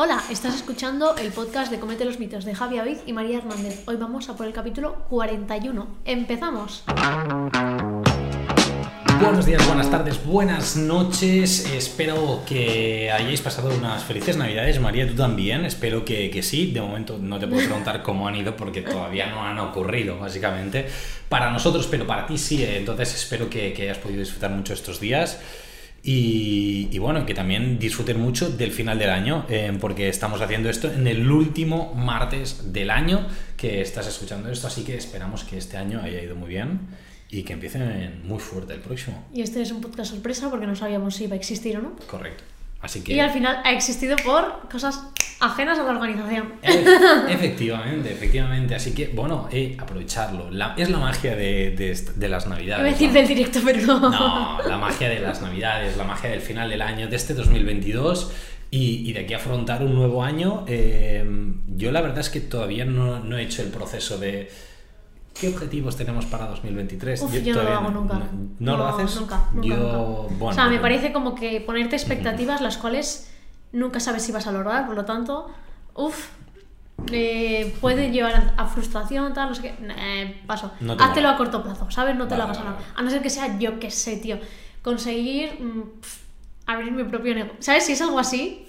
Hola, estás escuchando el podcast de Comete los mitos de Javi Avid y María Hernández. Hoy vamos a por el capítulo 41. ¡Empezamos! Buenos días, buenas tardes, buenas noches. Espero que hayáis pasado unas felices navidades. María, tú también. Espero que, que sí. De momento no te puedo preguntar cómo han ido porque todavía no han ocurrido, básicamente. Para nosotros, pero para ti sí. Entonces espero que, que hayas podido disfrutar mucho estos días. Y, y, bueno, que también disfruten mucho del final del año, eh, porque estamos haciendo esto en el último martes del año que estás escuchando esto, así que esperamos que este año haya ido muy bien y que empiecen muy fuerte el próximo. Y este es un podcast sorpresa porque no sabíamos si iba a existir o no. Correcto. Así que... Y al final ha existido por cosas ajenas a la organización. Efectivamente, efectivamente. Así que, bueno, eh, aprovecharlo. La, es la magia de, de, de las navidades. Iba a decir ¿no? del directo, pero no. No, la magia de las navidades, la magia del final del año, de este 2022 y, y de aquí a afrontar un nuevo año. Eh, yo la verdad es que todavía no, no he hecho el proceso de ¿Qué objetivos tenemos para 2023? Uf, yo, yo no lo hago nunca. ¿No, no, no lo haces? Nunca, nunca, yo, nunca. Bueno, o sea, me parece como que ponerte expectativas las cuales nunca sabes si vas a lograr, por lo tanto, uff, eh, puede llevar a frustración, tal, no sé qué. Eh, paso. No Háztelo a corto plazo, ¿sabes? No te Vale, lo hagas vale, ahora. vale. A no ser que sea yo que sé, tío. Conseguir mm, abrir mi propio negocio. ¿Sabes? Si es algo así,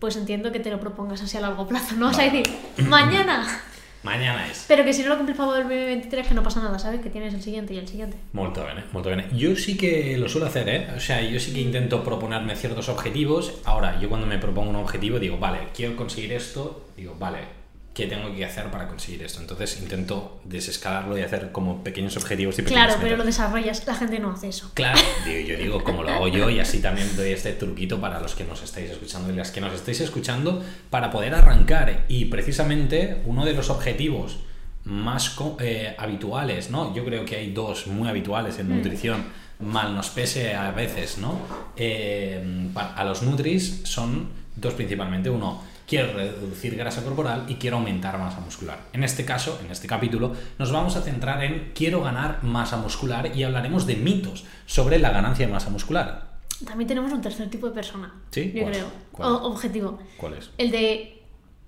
pues entiendo que te lo propongas así a largo plazo. No vas a Vale. decir, mañana. Mañana es. Pero que si no lo cumples para el 2023, que no pasa nada, ¿sabes? Que tienes el siguiente y el siguiente. Molto bene, molto bene. Yo sí que lo suelo hacer, ¿eh? O sea, yo sí que intento proponerme ciertos objetivos. Ahora, yo cuando me propongo un objetivo digo, vale, quiero conseguir esto, digo, vale, ¿qué tengo que hacer para conseguir esto? Entonces intento desescalarlo y hacer como pequeños objetivos y pequeñas Claro, pero lo metas. desarrollas. La gente no hace eso. Claro, digo, yo digo como lo hago yo y así también doy este truquito para los que nos estáis escuchando y las que nos estáis escuchando para poder arrancar. Y precisamente uno de los objetivos más eh, habituales, ¿no? Yo creo que hay dos muy habituales en nutrición, mal nos pese a veces, ¿no? Eh, a los nutris son dos principalmente. Uno, quiero reducir grasa corporal y quiero aumentar masa muscular. En este caso, en este capítulo, nos vamos a centrar en quiero ganar masa muscular y hablaremos de mitos sobre la ganancia de masa muscular. También tenemos un tercer tipo de persona. ¿Sí? Yo ¿Cuál? creo. ¿Cuál? O- objetivo. ¿Cuál es? El de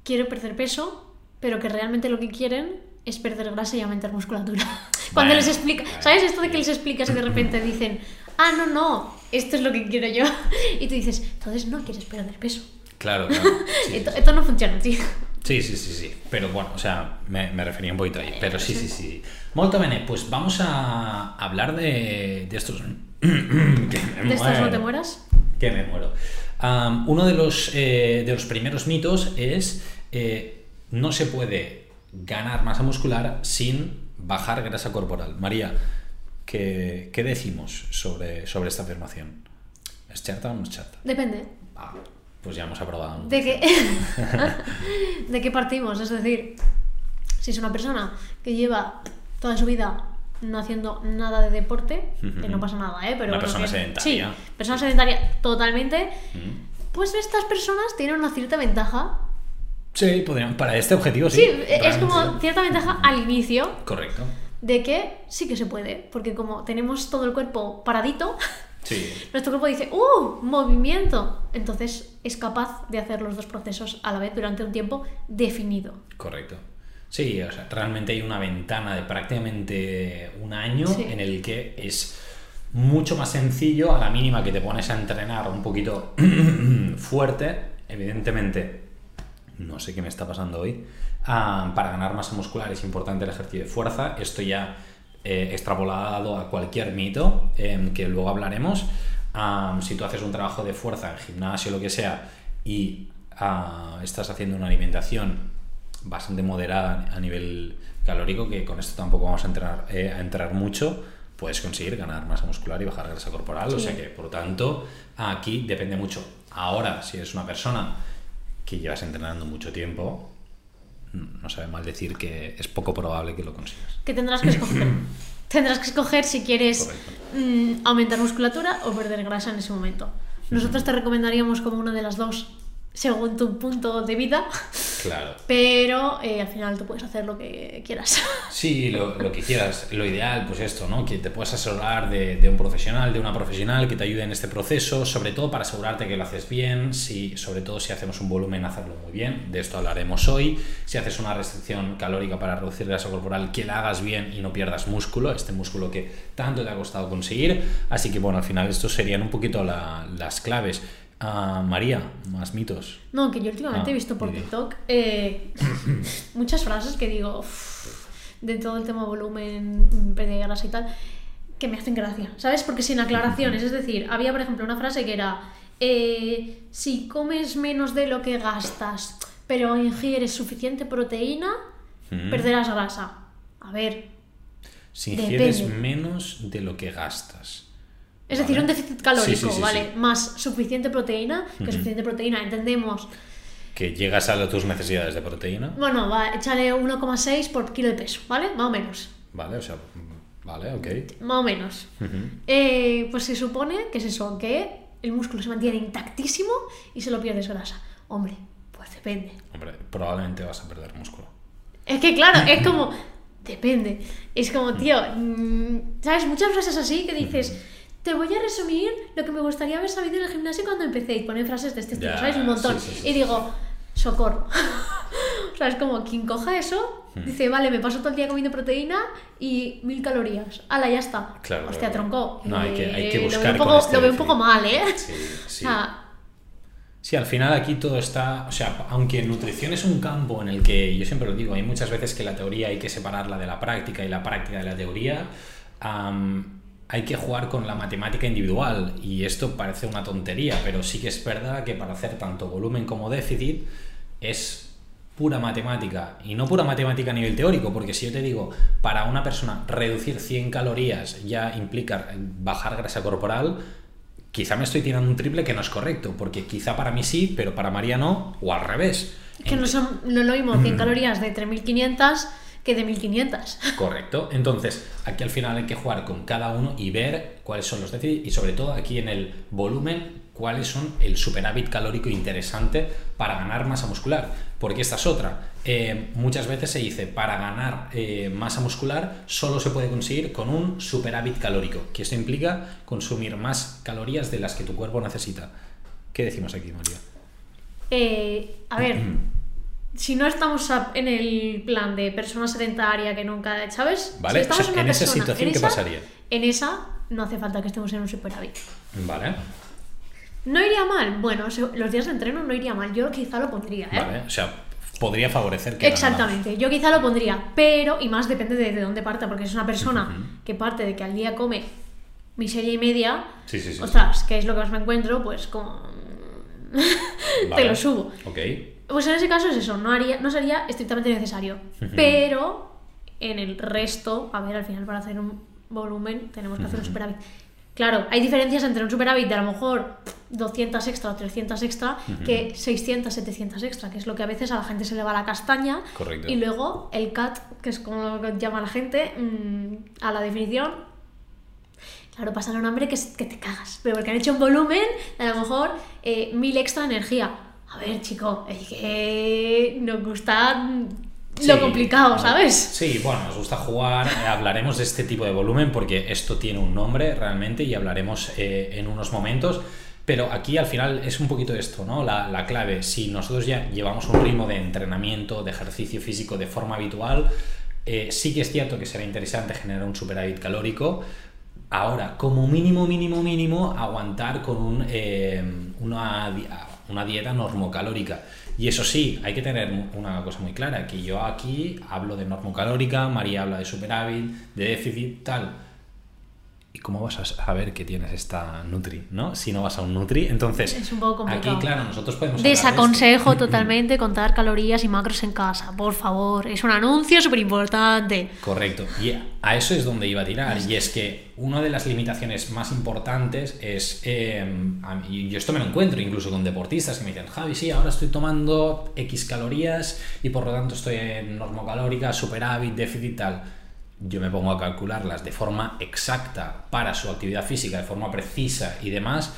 quiero perder peso, pero que realmente lo que quieren es perder grasa y aumentar musculatura. Cuando les explica, ¿sabes esto de que les explicas y de repente dicen, ah, no, no, esto es lo que quiero yo? Y tú dices, entonces no quieres perder peso. Claro, claro. Sí, esto, sí, esto no funciona, tío. Sí, sí, sí, sí. Pero bueno, o sea, me, me refería un poquito ahí. Pero sí, sí, sí. Molto bene, pues vamos a hablar de, de estos... que me ¿De estos no te mueras? Que me muero. Uno de los, eh, de los primeros mitos es eh, no se puede ganar masa muscular sin bajar grasa corporal. María, ¿qué, qué decimos sobre, sobre esta afirmación? ¿Es cierta o no es cierta? Depende. Ah, pues ya hemos aprobado. ¿De qué? ¿De qué partimos? Es decir, si es una persona que lleva toda su vida no haciendo nada de deporte, que no pasa nada, ¿eh? Pero Una bueno, persona que- sedentaria. Sí, persona sedentaria totalmente. Pues estas personas tienen una cierta ventaja. Sí, podrían, para este objetivo sí. Sí, es como cierta ventaja al inicio Correcto. de que sí que se puede, porque como tenemos todo el cuerpo paradito, Sí. nuestro cuerpo dice, ¡uh! Movimiento. Entonces es capaz de hacer los dos procesos a la vez durante un tiempo definido. Correcto. Sí, o sea, realmente hay una ventana de prácticamente un año Sí. en el que es mucho más sencillo a la mínima que te pones a entrenar un poquito fuerte, evidentemente, no sé qué me está pasando hoy, ah, para ganar masa muscular es importante el ejercicio de fuerza, esto ya eh, extrapolado a cualquier mito, em, que luego hablaremos, si tú haces un trabajo de fuerza en gimnasio o lo que sea y ah, estás haciendo una alimentación bastante moderada a nivel calórico, que con esto tampoco vamos a entrar, eh, a entrar mucho, puedes conseguir ganar masa muscular y bajar grasa corporal. O sea que, por tanto, aquí depende mucho. Ahora, si eres una persona que llevas entrenando mucho tiempo, no sabe mal decir que es poco probable que lo consigas. que tendrás que escoger. tendrás que escoger si quieres mm, aumentar musculatura o perder grasa en ese momento. Nosotros te recomendaríamos como una de las dos, según tu punto de vida. Claro. Pero eh, al final tú puedes hacer lo que quieras. Sí, lo, lo, que quieras. Lo ideal, pues esto, ¿no? Que te puedas asesorar de, de, un profesional, de una profesional que te ayude en este proceso, sobre todo para asegurarte que lo haces bien, si, sobre todo si hacemos un volumen, hacerlo muy bien. De esto hablaremos hoy. Si haces una restricción calórica para reducir grasa corporal, que la hagas bien y no pierdas músculo, este músculo que tanto te ha costado conseguir. Así que, bueno, al final estos serían un poquito la, las claves. María, más mitos. No, que yo últimamente ah, he visto por TikTok eh, muchas frases que digo uff, de todo el tema volumen, pérdida de grasa y tal, que me hacen gracia, ¿sabes? Porque sin aclaraciones, es decir, había por ejemplo una frase que era, eh, si comes menos de lo que gastas, pero ingieres suficiente proteína, mm. perderás grasa. A ver. Si ingieres depende. menos de lo que gastas. Es decir, un déficit calórico, sí, sí, sí, ¿vale? Más suficiente proteína, que uh -huh. suficiente proteína, entendemos. Que llegas a tus necesidades de proteína. Bueno, va, échale 1,6 por kilo de peso, ¿vale? Más o menos. Vale, o sea, vale, ok. Más o menos. Uh -huh. eh, pues se supone que es eso, que el músculo se mantiene intactísimo y se lo pierdes grasa. Hombre, pues depende. Hombre, probablemente vas a perder músculo. Es que claro, es como... Depende. Es como, tío, mm, ¿sabes? Muchas frases así que dices... Uh -huh te voy a resumir lo que me gustaría haber sabido en el gimnasio cuando empecé y ponen frases de este estilo, ¿sabes? Un montón. Sí, sí, sí, y digo, socorro. o sea, es como quien coja eso, hmm. dice, vale, me paso todo el día comiendo proteína y mil calorías. ¡Hala, ya está! Claro. Hostia, tronco. No, hay que, hay que buscar. Lo veo un poco, este lo veo un poco mal, ¿eh? Sí, sí. O sea, Sí, al final aquí todo está, o sea, aunque nutrición es un campo en el que yo siempre lo digo, hay muchas veces que la teoría hay que separarla de la práctica y la práctica de la teoría. Um, hay que jugar con la matemática individual y esto parece una tontería, pero sí que es verdad que para hacer tanto volumen como déficit es pura matemática y no pura matemática a nivel teórico, porque si yo te digo, para una persona reducir 100 calorías ya implica bajar grasa corporal, quizá me estoy tirando un triple que no es correcto, porque quizá para mí sí, pero para María no, o al revés. Que no, son, no lo mismo 100 calorías de 3500 que de 1500. Correcto. Entonces, aquí al final hay que jugar con cada uno y ver cuáles son los déficits y sobre todo aquí en el volumen, cuáles son el superávit calórico interesante para ganar masa muscular. Porque esta es otra. Eh, muchas veces se dice, para ganar eh, masa muscular solo se puede conseguir con un superávit calórico, que esto implica consumir más calorías de las que tu cuerpo necesita. ¿Qué decimos aquí, María? Eh, a ver, si no estamos en el plan de persona sedentaria que nunca, ¿sabes? Vale, si estamos o sea, en, esa situación, en ¿qué esa, pasaría? En esa no hace falta que estemos en un superávit. Vale. ¿No iría mal? Bueno, los días de entreno no iría mal. Yo quizá lo pondría, ¿eh? Vale, o sea, podría favorecer que Exactamente, yo quizá lo pondría, pero, y más depende de, de dónde parta, porque es una persona uh -huh. que parte de que al día come miseria y media, sí, sí, sí, ostras, que es lo que más me encuentro, pues con... vale. Te lo subo. Ok. Pues en ese caso es eso, no, haría, no sería estrictamente necesario. Pero en el resto, a ver, al final para hacer un volumen tenemos que hacer un superávit. Claro, hay diferencias entre un superávit de a lo mejor 200 extra o 300 extra uh -huh. que 600, 700 extra, que es lo que a veces a la gente se le va la castaña. Correcto. Y luego el CAT, que es como lo llama la gente, mmm, a la definición, claro, pasan un hambre que, que, te cagas. Pero porque han hecho un volumen de a lo mejor eh, mil extra energía. A ver, chico, es que nos gusta Sí, lo complicado, ¿sabes? Sí, bueno, nos gusta jugar. Eh, hablaremos de este tipo de volumen porque esto tiene un nombre realmente y hablaremos eh, en unos momentos. Pero aquí al final es un poquito esto, ¿no? La, la, clave. Si nosotros ya llevamos un ritmo de entrenamiento, de ejercicio físico de forma habitual, eh, sí que es cierto que será interesante generar un superávit calórico. Ahora, como mínimo, mínimo, mínimo, aguantar con un, eh, una, una dieta normocalórica. Y eso sí, hay que tener una cosa muy clara, que yo aquí hablo de normocalórica, María habla de superávit, de déficit, tal. ¿Y cómo vas a saber que tienes esta Nutri, no? Si no vas a un Nutri, entonces es un poco complicado. aquí claro, nosotros podemos Desaconsejo de totalmente contar calorías y macros en casa, por favor, es un anuncio súper importante. Correcto. Y a eso es donde iba a tirar y es que una de las limitaciones más importantes es eh, yo esto me lo encuentro incluso con deportistas que me dicen, "Javi, sí, ahora estoy tomando X calorías y por lo tanto estoy en normocalórica, superávit, déficit tal." Yo me pongo a calcularlas de forma exacta para su actividad física, de forma precisa y demás,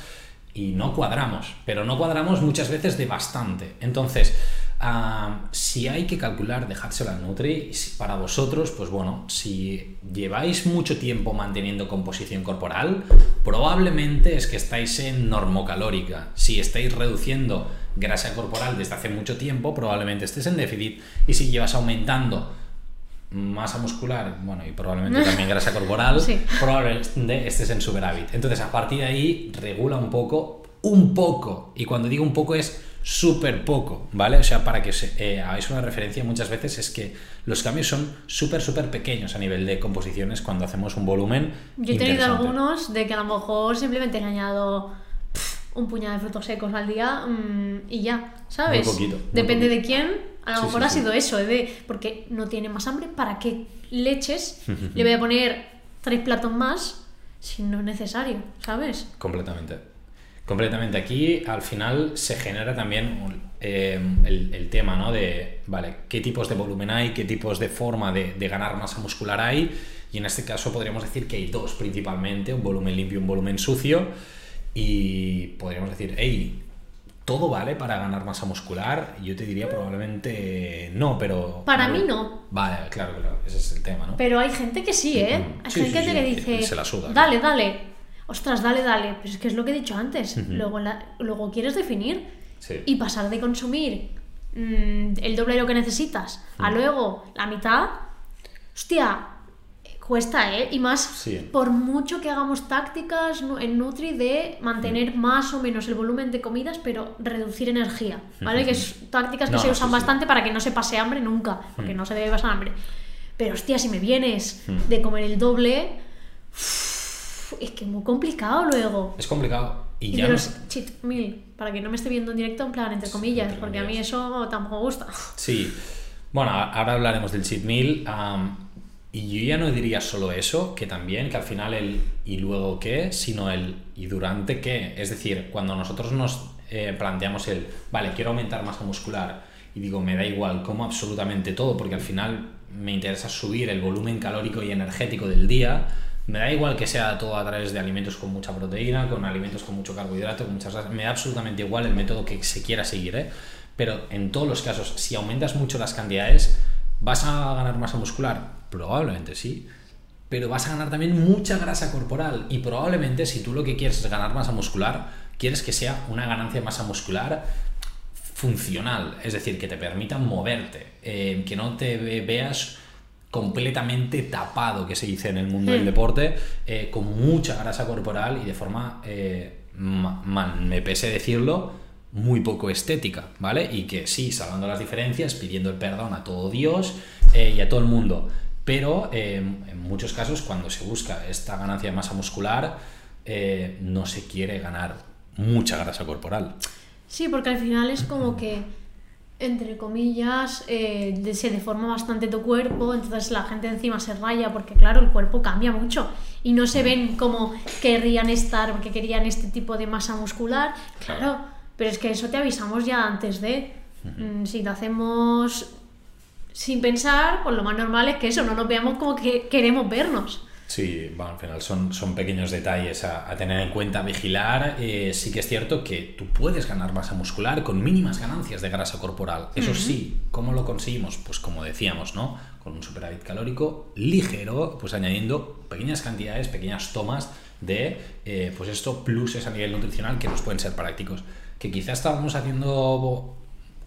y no cuadramos, pero no cuadramos muchas veces de bastante. Entonces, Ah, si hay que calcular, dejárselo al Nutri. Para vosotros, pues bueno, si lleváis mucho tiempo manteniendo composición corporal, probablemente es que estáis en normocalórica. Si estáis reduciendo grasa corporal desde hace mucho tiempo, probablemente estés en déficit. Y si llevas aumentando masa muscular, bueno, y probablemente también grasa corporal, probablemente estés en superávit. Entonces, a partir de ahí, regula un poco, un poco. Y cuando digo un poco es súper poco, ¿vale? O sea, para que eh, hagáis una referencia muchas veces es que los cambios son súper, súper pequeños a nivel de composiciones cuando hacemos un volumen. Yo he tenido algunos de que a lo mejor simplemente he añadido un puñado de frutos secos al día mm, y ya, ¿sabes? poquito. Depende de quién, a lo mejor ha sido eso, de, porque no tiene más hambre, ¿para qué leches? Le voy a poner tres platos más si no es necesario, ¿sabes? Completamente. Completamente. Aquí al final se genera también eh, el, tema, ¿no? De, vale, qué tipos de volumen hay, qué tipos de forma de, ganar masa muscular hay. Y en este caso podríamos decir que hay dos principalmente, un volumen limpio y un volumen sucio. Y podríamos decir, hey, ¿todo vale para ganar masa muscular? Yo te diría probablemente no, pero... Para mí no. Vale, claro, claro, ese es el tema, ¿no? Pero hay gente que sí, ¿eh? Hay gente que dice, se la suda, dale, dale ostras, dale, dale, pero es que es lo que he dicho antes, luego, luego quieres definir y pasar de consumir mm, el doble de lo que necesitas a luego la mitad, hostia, cuesta, ¿eh? Y más por mucho que hagamos tácticas en Nutri de mantener más o menos el volumen de comidas, pero reducir energía, ¿vale? Que es tácticas que se usan bastante para que no se pase hambre nunca, porque no se debe pasar hambre. Pero hostia, si me vienes de comer el doble es que es muy complicado luego. Es complicado. Y, ya los cheat meal, para que no me esté viendo en directo, en plan, entre comillas, porque a mí eso tampoco me gusta. Sí. Bueno, ahora hablaremos del cheat meal. Y yo ya no diría solo eso, que también, que al final el y luego qué, sino el y durante qué. Es decir, cuando nosotros nos eh, planteamos el, vale, quiero aumentar masa muscular, y digo, me da igual, como absolutamente todo, porque al final me interesa subir el volumen calórico y energético del día, me da igual que sea todo a través de alimentos con mucha proteína, con alimentos con mucho carbohidrato, con muchas grasas. Me da absolutamente igual el método que se quiera seguir, ¿eh? Pero en todos los casos, si aumentas mucho las cantidades, ¿vas a ganar masa muscular? Probablemente sí. Pero vas a ganar también mucha grasa corporal. Y probablemente si tú lo que quieres es ganar masa muscular, quieres que sea una ganancia de masa muscular funcional. Es decir, que te permita moverte. Eh, que no te veas completamente tapado, que se dice en el mundo del hmm. deporte, eh, con mucha grasa corporal y de forma, eh, me pese decirlo, muy poco estética, ¿vale? Y que sí, salvando las diferencias, pidiendo el perdón a todo Dios eh, y a todo el mundo. Pero en muchos casos, cuando se busca esta ganancia de masa muscular, no se quiere ganar mucha grasa corporal. Sí, porque al final es como que entre comillas, eh, se deforma bastante tu cuerpo, entonces la gente encima se raya porque, claro, el cuerpo cambia mucho y no se ven como querrían estar porque querían este tipo de masa muscular. Claro, pero es que eso te avisamos ya antes de. Mm, si lo hacemos sin pensar, pues lo más normal es que eso, no nos veamos como que queremos vernos. Sí, bueno, al final son, son pequeños detalles a, tener en cuenta, vigilar. Eh, sí que es cierto que tú puedes ganar masa muscular con mínimas ganancias de grasa corporal. Eso sí, ¿cómo lo conseguimos? Pues como decíamos, ¿no? Con un superávit calórico ligero, pues añadiendo pequeñas cantidades, pequeñas tomas de, eh, pues esto, pluses a nivel nutricional que nos pueden ser prácticos. Que quizás estábamos haciendo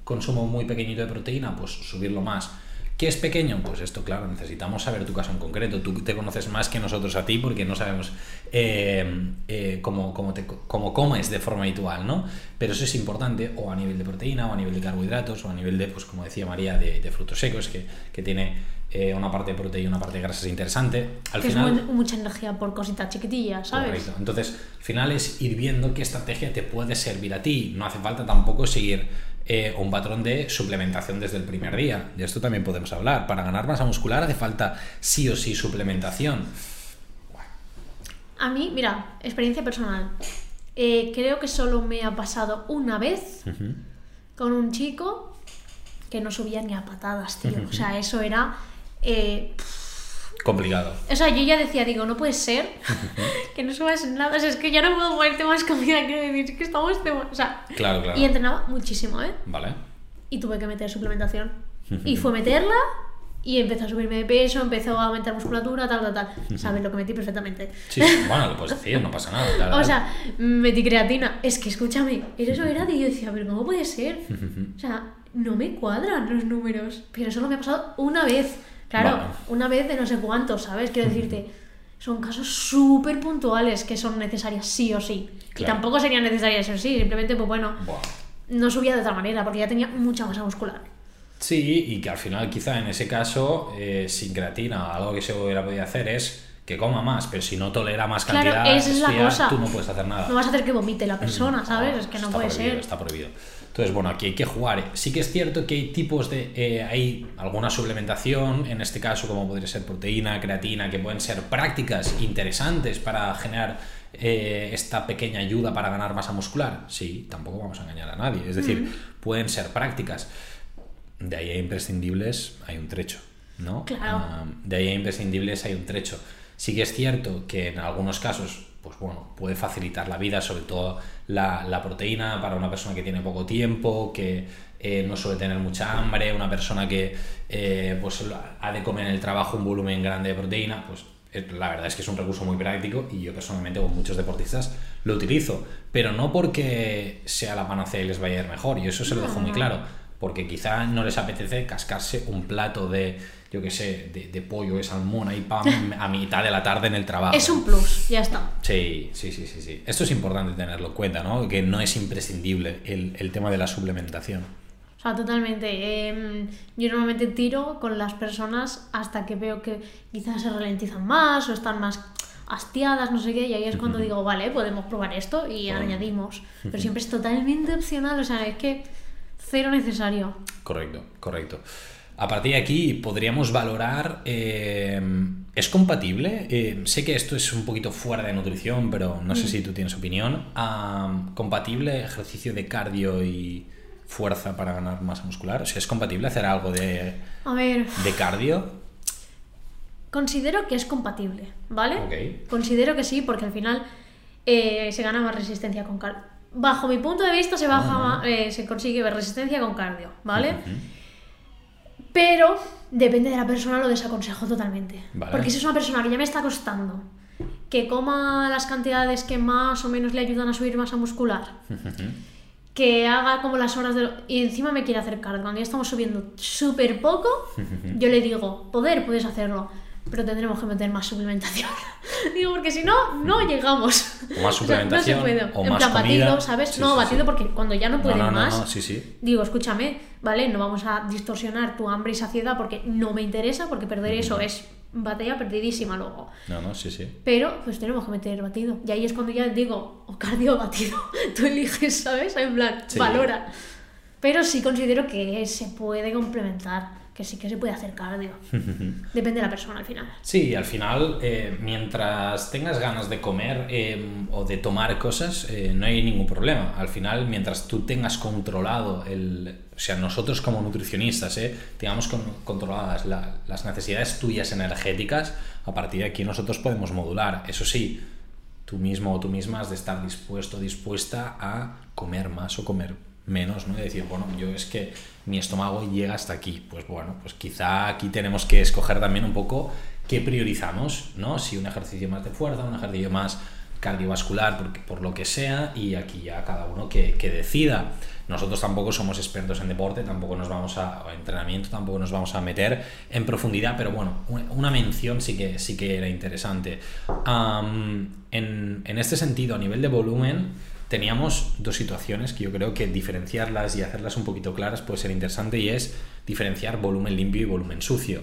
consumo muy pequeñito de proteína, pues subirlo más ¿Qué es pequeño? Pues esto, claro, necesitamos saber tu caso en concreto. Tú te conoces más que nosotros a ti porque no sabemos eh, eh, cómo, te, comes de forma habitual, ¿no? Pero eso es importante, o a nivel de proteína, o a nivel de carbohidratos, o a nivel de, pues como decía María, de, frutos secos, que, tiene eh, una parte de proteína y una parte de grasas interesante. Al final, es mucha energía por cositas chiquitillas, ¿sabes? Correcto. Entonces, al final es ir viendo qué estrategia te puede servir a ti. No hace falta tampoco seguir eh, un patrón de suplementación desde el primer día. De esto también podemos hablar. Para ganar masa muscular hace falta sí o sí suplementación. A mí, mira, experiencia personal. Eh, creo que solo me ha pasado una vez con un chico que no subía ni a patadas, tío. O sea, eso era... Eh, complicado. O sea, yo ya decía, digo, no puede ser que no subas nada. O sea, es que ya no puedo ponerte más comida que decir que estamos... O sea, claro, claro. Y entrenaba muchísimo, ¿eh? Vale. y tuve que meter suplementación. Y fue meterla y empezó a subirme de peso, empezó a aumentar musculatura, tal, tal, tal. ¿Sabes lo que metí perfectamente? Sí, bueno, lo puedes decir, no pasa nada. o sea, metí creatina. Es que escúchame, eso era de yo decía, pero ¿cómo puede ser? O sea, no me cuadran los números. Pero solo me ha pasado una vez. Claro, una vez de no sé cuántos, ¿sabes? Quiero decirte, son casos súper puntuales que son necesarias sí o sí. Y tampoco serían necesarias sí o sí, simplemente, pues bueno, no subía de otra manera porque ya tenía mucha masa muscular. Sí, y que al final quizá en ese caso, eh, sin creatina, algo que se hubiera podido hacer es que coma más, pero si no tolera más cantidad, claro, es la cosa. tú no puedes hacer nada. No vas a hacer que vomite la persona, mm, ¿sabes? es que no puede ser. Está prohibido. Entonces, bueno, aquí hay que jugar. Sí que es cierto que hay tipos de... Eh, hay alguna suplementación, en este caso como podría ser proteína, creatina, que pueden ser prácticas interesantes para generar eh, esta pequeña ayuda para ganar masa muscular. Sí, tampoco vamos a engañar a nadie. Es decir, mm. pueden ser prácticas de ahí a imprescindibles hay un trecho, ¿no? Claro. Ah, de ahí a imprescindibles hay un trecho. Sí que es cierto que en algunos casos, pues bueno, puede facilitar la vida, sobre todo la, proteína para una persona que tiene poco tiempo, que eh, no suele tener mucha hambre, una persona que eh, pues ha de comer en el trabajo un volumen grande de proteína, pues eh, la verdad es que es un recurso muy práctico y yo personalmente con muchos deportistas lo utilizo, pero no porque sea la panacea y les vaya a ir mejor, y eso se lo dejo muy claro porque quizá no les apetece cascarse un plato de, yo qué sé, de, pollo, de salmón y pan a mitad de la tarde en el trabajo. Es un plus, ya está. Sí, sí, sí, sí, sí. Esto es importante tenerlo en cuenta, ¿no? Que no es imprescindible el, tema de la suplementación. O sea, totalmente. Em, yo normalmente tiro con las personas hasta que veo que quizás se ralentizan más o están más hastiadas, no sé qué, y ahí es cuando digo, vale, podemos probar esto y añadimos. Pero siempre es totalmente opcional, o sea, es que Cero necesario. Correcto, correcto. A partir de aquí podríamos valorar, eh, ¿es compatible? Eh, sé que esto es un poquito fuera de nutrición, pero no sé mm. si tú tienes opinión. ¿Compatible ejercicio de cardio y fuerza para ganar masa muscular? O sea, ¿es compatible hacer algo de, A ver. de cardio? Considero que es compatible, ¿vale? Considero que sí, porque al final eh, se gana más resistencia con cardio bajo mi punto de vista, se, baja, eh, se consigue resistencia con cardio, ¿vale? Pero depende de la persona, lo desaconsejo totalmente. Porque si es una persona que ya me está costando que coma las cantidades que más o menos le ayudan a subir masa muscular, que haga como las horas de... Y encima me quiere hacer cardio, cuando ya estamos subiendo súper poco, yo le digo, poder, puedes hacerlo pero tendremos que meter más suplementación. Digo, porque si no, no llegamos. O más suplementación. O, en más plan, batido, ¿sabes? no, batido porque cuando ya no puedes más. Sí, sí. Digo, escúchame, ¿vale? No vamos a distorsionar tu hambre y saciedad porque no me interesa, porque perder eso es batalla perdidísima luego. No, no, sí, sí. Pero pues tenemos que meter batido. Y ahí es cuando ya digo, o cardio batido. Tú eliges, ¿sabes? En plan, valora. Pero sí considero que se puede complementar que sí que se puede hacer cardio. Depende de la persona al final. Sí, al final, eh, mientras tengas ganas de comer em, o de tomar cosas, eh, no hay ningún problema. Al final, mientras tú tengas controlado el... O sea, nosotros como nutricionistas, eh, tengamos controladas las necesidades tuyas energéticas, a partir de aquí nosotros podemos modular. Eso sí, tú mismo o tú misma has de estar dispuesto o dispuesta a comer más o comer menos, ¿no? De decir, bueno, yo es que mi estómago llega hasta aquí. Pues bueno, pues quizá aquí tenemos que escoger también un poco qué priorizamos, ¿no? Si un ejercicio más de fuerza, un ejercicio más cardiovascular, por lo que sea, y aquí ya cada uno que, decida. Nosotros tampoco somos expertos en deporte, tampoco nos vamos a, entrenamiento, tampoco nos vamos a meter en profundidad, pero bueno, una mención sí que, sí que era interesante. en, en este sentido, a nivel de volumen, teníamos dos situaciones que yo creo que diferenciarlas y hacerlas un poquito claras puede ser interesante y es diferenciar volumen limpio y volumen sucio.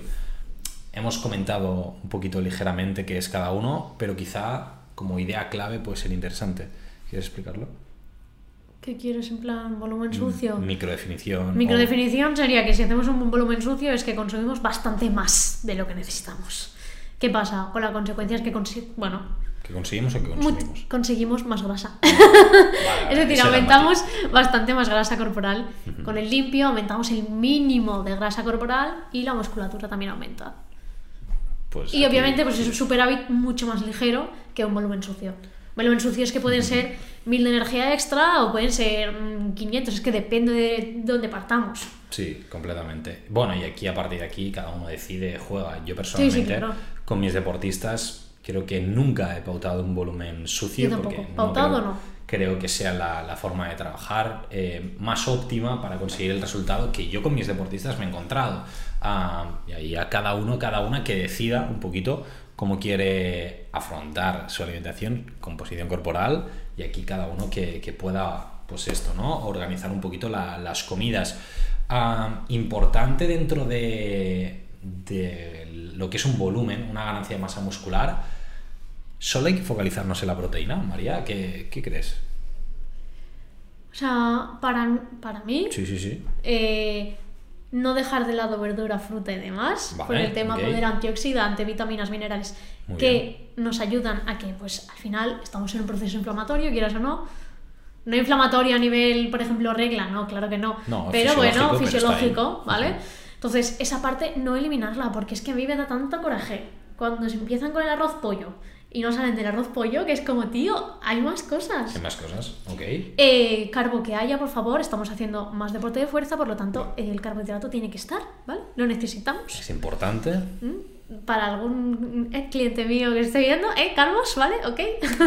Hemos comentado un poquito ligeramente qué es cada uno, pero quizá como idea clave puede ser interesante. ¿Quieres explicarlo? ¿Qué quieres en plan volumen mm, sucio? Microdefinición. Microdefinición sería que si hacemos un volumen sucio es que consumimos bastante más de lo que necesitamos. ¿Qué pasa? Con la consecuencia es que, bueno, ¿Que conseguimos o que consumimos? conseguimos más grasa. es decir, aumentamos bastante más grasa corporal. Con el limpio aumentamos el mínimo de grasa corporal y la musculatura también aumenta. Pues y obviamente pues es un superávit mucho más ligero que un volumen sucio. Volumen sucio es que pueden ser 1000 de energía extra o pueden ser 500, es que depende de dónde partamos. Sí, completamente. Bueno, y aquí a partir de aquí cada uno decide, juega. Yo personalmente con mis deportistas creo que nunca he pautado un volumen sucio. Porque ¿Pautado no? Creo que sea la, forma de trabajar eh, más óptima para conseguir el resultado que yo con mis deportistas me he encontrado. Ah, y ahí a cada uno, cada una que decida un poquito cómo quiere afrontar su alimentación, composición corporal, y aquí cada uno que, pueda, pues esto, ¿no? Organizar un poquito las comidas. Ah, importante dentro de, de lo que es un volumen, una ganancia de masa muscular, solo hay que focalizarnos en la proteína, María, ¿qué, crees? O sea, para, para mí, sí, sí, sí. Eh, no dejar de lado verdura, fruta y demás, por el tema poder antioxidante, vitaminas, minerales, que nos ayudan a que, pues, al final estamos en un proceso inflamatorio, quieras o no. No inflamatorio a nivel, por ejemplo, regla, no, claro que no. pero bueno, fisiológico, ¿vale? Entonces, esa parte no eliminarla, porque es que a mí me da tanto coraje cuando se empiezan con el arroz pollo y no salen del arroz pollo, que es como, tío, hay más cosas. Hay más cosas, ok. Eh, carbo que haya, por favor, estamos haciendo más deporte de fuerza, por lo tanto, el carbohidrato tiene que estar, ¿vale? Lo necesitamos. Es importante. ¿Mm? Para algún cliente mío que esté viendo, ¿eh? Carbos, ¿vale? Ok.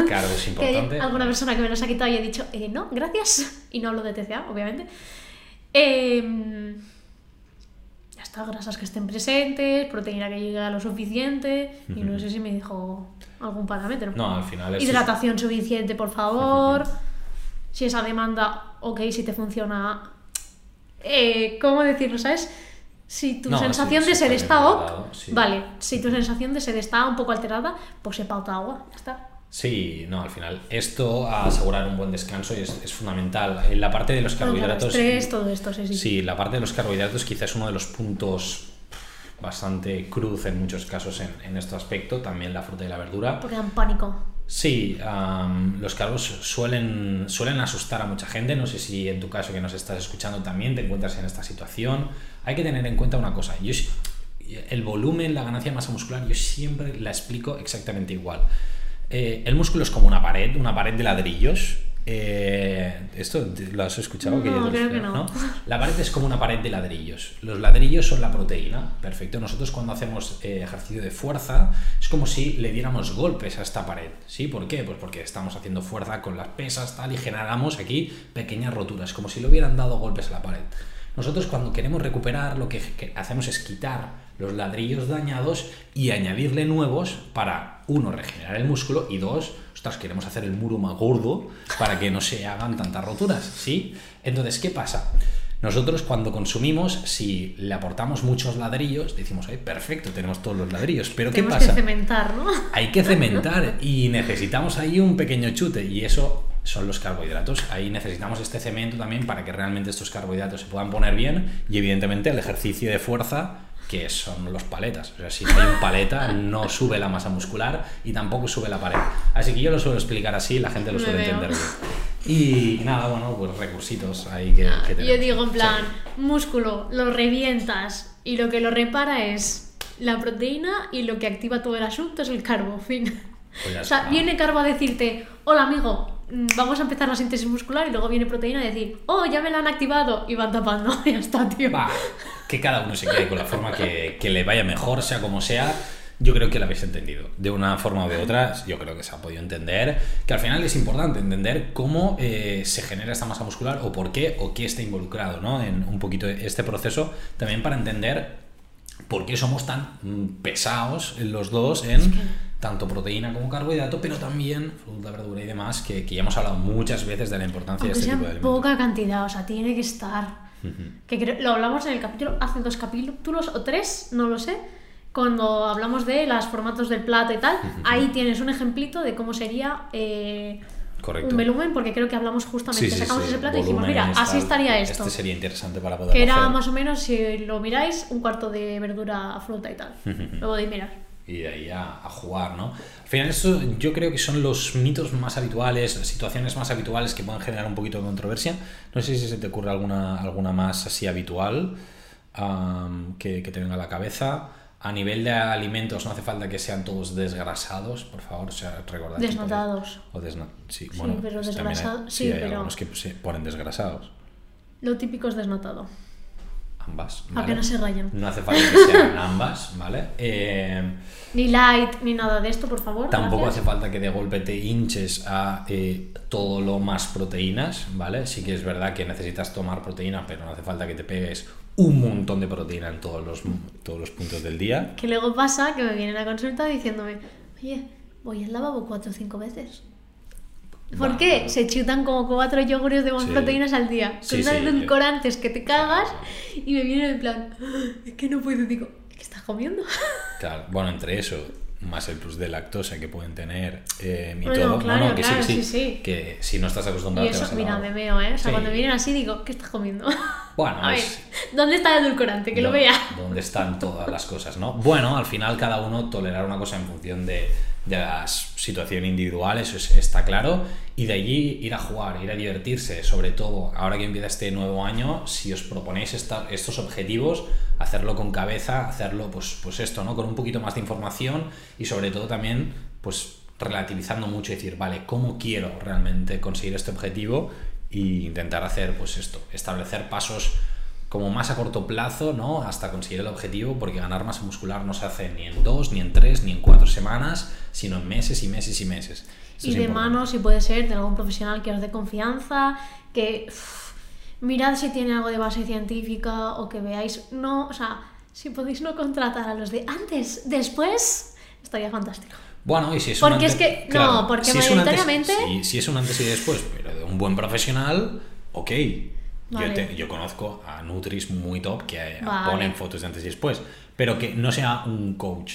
Carbo es importante. que alguna persona que me los ha quitado y he dicho, eh, no, gracias. Y no hablo de TCA, obviamente. Eh ya está, grasas que estén presentes, proteína que llegue a lo suficiente, y no sé si me dijo algún parámetro. No, al final es... Hidratación suficiente, por favor. Si esa demanda, ok, si te funciona... Eh, ¿Cómo decirlo, sabes? Si tu sensación de sed está ok, vale. Si tu sensación de sed está un poco alterada, pues se pauta agua, ya está. Sí, no, al final esto a asegurar un buen descanso es, es fundamental. En la parte de los carbohidratos... estrés, todo esto, sí, sí. Sí, la parte de los carbohidratos quizás es uno de los puntos bastante cruz en muchos casos en, en este aspecto, también la fruta y la verdura. Porque dan pánico. Sí, los carbos suelen, suelen asustar a mucha gente. No sé si en tu caso que nos estás escuchando también te encuentras en esta situación. Hay que tener en cuenta una cosa. Yo, el volumen, la ganancia de masa muscular, yo siempre la explico exactamente igual. Eh, el músculo es como una pared, una pared de ladrillos. Eh, ¿Esto lo has escuchado? No, creo que no. La pared es como una pared de ladrillos. Los ladrillos son la proteína. Perfecto. Nosotros cuando hacemos eh, ejercicio de fuerza es como si le diéramos golpes a esta pared. ¿Sí? ¿Por qué? Pues porque estamos haciendo fuerza con las pesas tal y generamos aquí pequeñas roturas, como si le hubieran dado golpes a la pared. Nosotros cuando queremos recuperar lo que hacemos es quitar los ladrillos dañados y añadirle nuevos para, uno, regenerar el músculo y dos, ostras, queremos hacer el muro más gordo para que no se hagan tantas roturas, ¿sí? Entonces, ¿qué pasa? Nosotros cuando consumimos, si le aportamos muchos ladrillos, decimos, ay, perfecto, tenemos todos los ladrillos, pero ¿qué pasa? Hay que cementar, ¿no? Hay que cementar y necesitamos ahí un pequeño chute y eso son los carbohidratos. Ahí necesitamos este cemento también para que realmente estos carbohidratos se puedan poner bien y evidentemente el ejercicio de fuerza que son los paletas. O sea, si no hay un paleta, no sube la masa muscular y tampoco sube la pared. Así que yo lo suelo explicar así, la gente lo suele entender bien. Y nada, bueno, pues recursitos ahí que, que Yo digo en plan, músculo, lo revientas y lo que lo repara es la proteína y lo que activa todo el asunto es el carbo, fin. Pues o sea, viene carbo a decirte, hola amigo, mm, vamos a empezar la síntesis muscular y luego viene proteína a decir, oh, ya me la han activado y van tapando, ya está, tío que cada uno se quede con la forma que, que, le vaya mejor, sea como sea. Yo creo que lo habéis entendido. De una forma o de otra, yo creo que se ha podido entender. Que al final es importante entender cómo eh, se genera esta masa muscular o por qué o qué está involucrado ¿no? en un poquito este proceso. También para entender por qué somos tan mm, pesados los dos en tanto proteína como carbohidrato, pero también fruta, verdura y demás, que, que ya hemos hablado muchas veces de la importancia de este tipo de alimentos. poca cantidad, o sea, tiene que estar que lo hablamos en el capítulo, hace dos capítulos o tres, no lo sé, cuando hablamos de los formatos del plato y tal, ahí tienes un ejemplito de cómo sería eh, un volumen, porque creo que hablamos justamente, sacamos ese plato y dijimos, mira, así estaría esto. Este sería interesante para poder Que era más o menos, si lo miráis, un cuarto de verdura, fruta y tal. Luego de mirar y de ahí a, jugar, ¿no? Al final, eso yo creo que son los mitos más habituales, situaciones más habituales que pueden generar un poquito de controversia. No sé si se te ocurre alguna, alguna más así habitual que, que, te venga a la cabeza. A nivel de alimentos no hace falta que sean todos desgrasados, por favor, o sea, recordad. Desnatados. O desna sí, Sí, bueno, pero pues también hay- desgrasado- sí, sí, hay pero- algunos que se ponen desgrasados. Lo típico es desnatado. Ambas. A que no se rayan. No hace falta que sean ambas, ¿vale? Eh, Ni light, ni nada de esto, por favor. Tampoco gracias. hace falta que de golpe te hinches a eh, todo lo más proteínas, ¿vale? Sí que es verdad que necesitas tomar proteína, pero no hace falta que te pegues un montón de proteína en todos los, todos los puntos del día. Que luego pasa que me vienen a consulta diciéndome, oye, voy al lavabo cuatro o cinco veces. ¿Por Bueno. qué? Se chutan como cuatro yogures de más Sí. proteínas al día. Sí, Con sí. unos edulcorantes que te cagas y me vienen en plan, "Ah, es que no puedo. Digo, ¿qué estás comiendo? Claro, bueno, entre eso, más el plus de lactosa que pueden tener eh, y Bueno, todo. claro, no, no, que claro, sí, sí, sí. Que si no estás Y acostumbrado te eso, vas a mira, me veo, ¿eh? O sea, Sí. cuando vienen así digo, ¿qué estás comiendo? Bueno, a ver, es- ¿dónde está el edulcorante? Que lo dónde- vea. Dónde están todas las cosas, ¿no? Bueno, al final cada uno tolerar una cosa en función de, de la situación individual, eso es- está claro. Y de allí ir a jugar, ir a divertirse, sobre todo ahora que empieza este nuevo año, si os proponéis estos objetivos, hacerlo con cabeza, hacerlo pues, pues esto, ¿no? Con un poquito más de información y sobre todo también pues relativizando mucho y decir, vale, ¿cómo quiero realmente conseguir este objetivo? Y intentar hacer pues esto, establecer pasos como más a corto plazo, ¿no? Hasta conseguir el objetivo, porque ganar masa muscular no se hace ni en dos, ni en tres, ni en cuatro semanas, sino en meses y meses y meses. Esto Y es de mano, si puede ser, de algún profesional que os dé confianza, que uff, mirad si tiene algo de base científica o que veáis, no, o sea, si podéis no contratar a los de antes, después, estaría fantástico. Bueno, y si es un Porque es antes- que- no, porque si es un antes- mayoritariamente- si, si es un antes y después, pero de un buen profesional, ok. Yo, te- yo conozco a Nutris muy top que Vale. ponen fotos de antes y después, pero que no sea un coach.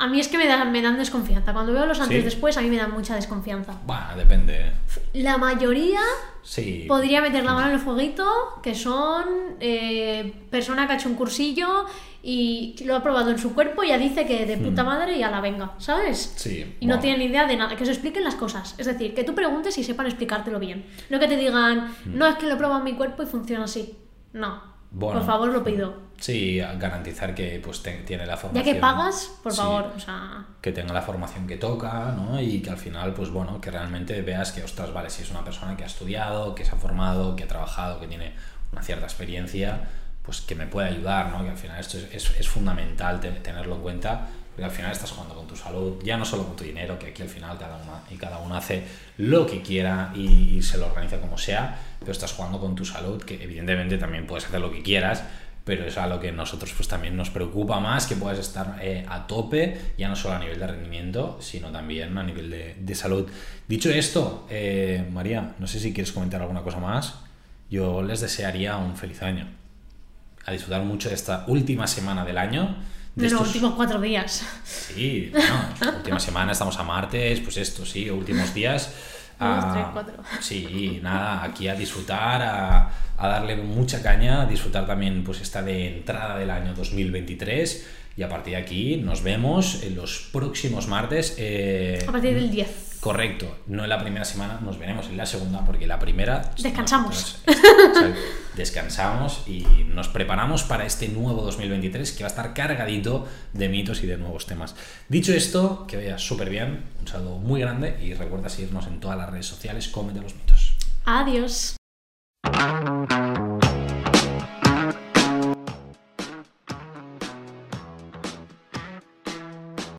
A mí es que me dan, me dan desconfianza. Cuando veo los antes ¿Sí? después, a mí me dan mucha desconfianza. Bueno, depende. La mayoría Sí. podría meter la mano en el fueguito, que son eh, persona que ha hecho un cursillo y lo ha probado en su cuerpo y ya dice que de puta madre y a la venga, ¿sabes? Hmm. Sí, Y no tienen ni idea de nada, que os expliquen las cosas. Es decir, que tú preguntes y sepan explicártelo bien. No que te digan, Hmm. no es que lo he probado en mi cuerpo y funciona así. No. Bueno. Por favor, lo pido. Sí, garantizar que pues te- tiene la Ya formación. que pagas, por Sí. favor, o sea. que tenga la formación que toca, ¿no? Y que al final, pues bueno, que realmente veas que, ostras, vale, si es una persona que ha estudiado, que se ha formado, que ha trabajado, que tiene una cierta experiencia, pues que me puede ayudar, ¿no? Que al final esto es, es- es fundamental te- tenerlo en cuenta, porque al final estás jugando con tu salud, ya no solo con tu dinero, que aquí al final cada uno, y cada uno hace lo que quiera y, se lo organiza como sea, pero estás jugando con tu salud, que evidentemente también puedes hacer lo que quieras, pero es a lo que nosotros pues también nos preocupa más que puedas estar eh, a tope, ya no solo a nivel de rendimiento, sino también a nivel de, de salud. Dicho esto, eh, María, no sé si quieres comentar alguna cosa más. Yo les desearía un feliz año. A disfrutar mucho de esta última semana del año. De los estos- últimos cuatro días. Sí, última semana, estamos a martes, pues esto, sí, últimos días. A- tres, cuatro. Sí, nada, aquí a disfrutar, a, a darle mucha caña, a disfrutar también pues esta de entrada del año 2023 y a partir de aquí nos vemos en los próximos martes. eh, A partir del 10. Correcto, no en la primera semana, nos veremos en la segunda, porque la primera... Descansamos. nosotros, o sea, descansamos y nos preparamos para este nuevo 2023 que va a estar cargadito de mitos y de nuevos temas. Dicho esto, que vaya súper bien, un saludo muy grande y recuerda seguirnos en todas las redes sociales, cómete los mitos. Adiós.